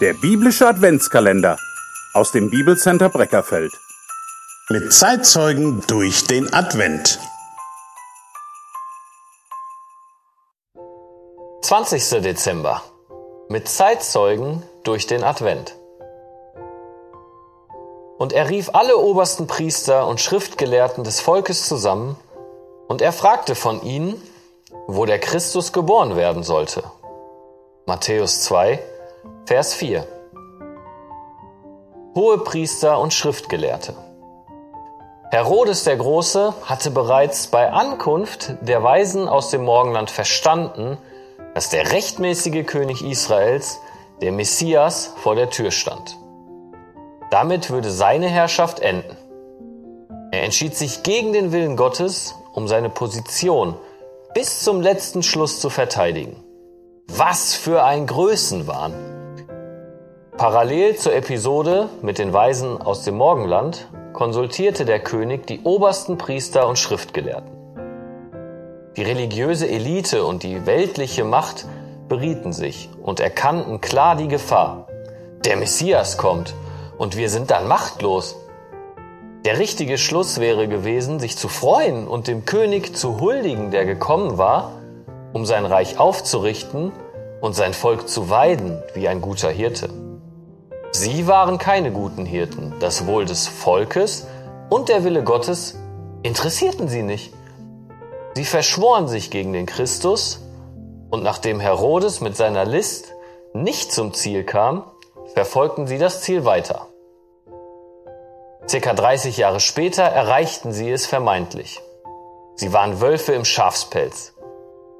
Der biblische Adventskalender aus dem Bibelcenter Breckerfeld. Mit Zeitzeugen durch den Advent. 20. Dezember. Mit Zeitzeugen durch den Advent. Und er rief alle obersten Priester und Schriftgelehrten des Volkes zusammen, und er fragte von ihnen, wo der Christus geboren werden sollte. Matthäus 2, Vers 4. Hohe Priester und Schriftgelehrte. Herodes der Große hatte bereits bei Ankunft der Weisen aus dem Morgenland verstanden, dass der rechtmäßige König Israels, der Messias, vor der Tür stand. Damit würde seine Herrschaft enden. Er entschied sich gegen den Willen Gottes, um seine Position bis zum letzten Schluss zu verteidigen. Was für ein Größenwahn! Parallel zur Episode mit den Weisen aus dem Morgenland konsultierte der König die obersten Priester und Schriftgelehrten. Die religiöse Elite und die weltliche Macht berieten sich und erkannten klar die Gefahr. Der Messias kommt und wir sind dann machtlos. Der richtige Schluss wäre gewesen, sich zu freuen und dem König zu huldigen, der gekommen war, um sein Reich aufzurichten und sein Volk zu weiden wie ein guter Hirte. Sie waren keine guten Hirten. Das Wohl des Volkes und der Wille Gottes interessierten sie nicht. Sie verschworen sich gegen den Christus und nachdem Herodes mit seiner List nicht zum Ziel kam, verfolgten sie das Ziel weiter. Circa 30 Jahre später erreichten sie es vermeintlich. Sie waren Wölfe im Schafspelz.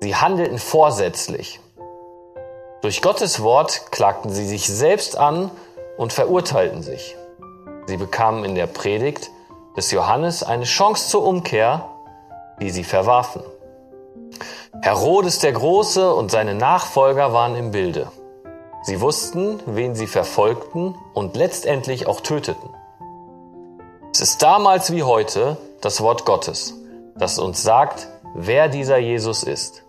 Sie handelten vorsätzlich. Durch Gottes Wort klagten sie sich selbst an und verurteilten sich. Sie bekamen in der Predigt des Johannes eine Chance zur Umkehr, die sie verwarfen. Herodes der Große und seine Nachfolger waren im Bilde. Sie wussten, wen sie verfolgten und letztendlich auch töteten. Es ist damals wie heute das Wort Gottes, das uns sagt, wer dieser Jesus ist.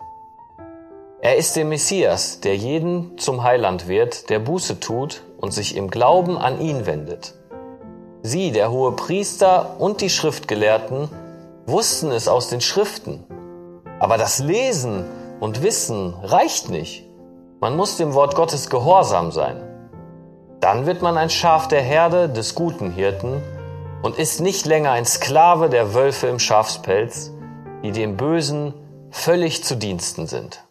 Er ist der Messias, der jeden zum Heiland wird, der Buße tut und sich im Glauben an ihn wendet. Sie, der hohe Priester und die Schriftgelehrten, wussten es aus den Schriften. Aber das Lesen und Wissen reicht nicht. Man muss dem Wort Gottes gehorsam sein. Dann wird man ein Schaf der Herde des guten Hirten und ist nicht länger ein Sklave der Wölfe im Schafspelz, die dem Bösen völlig zu Diensten sind.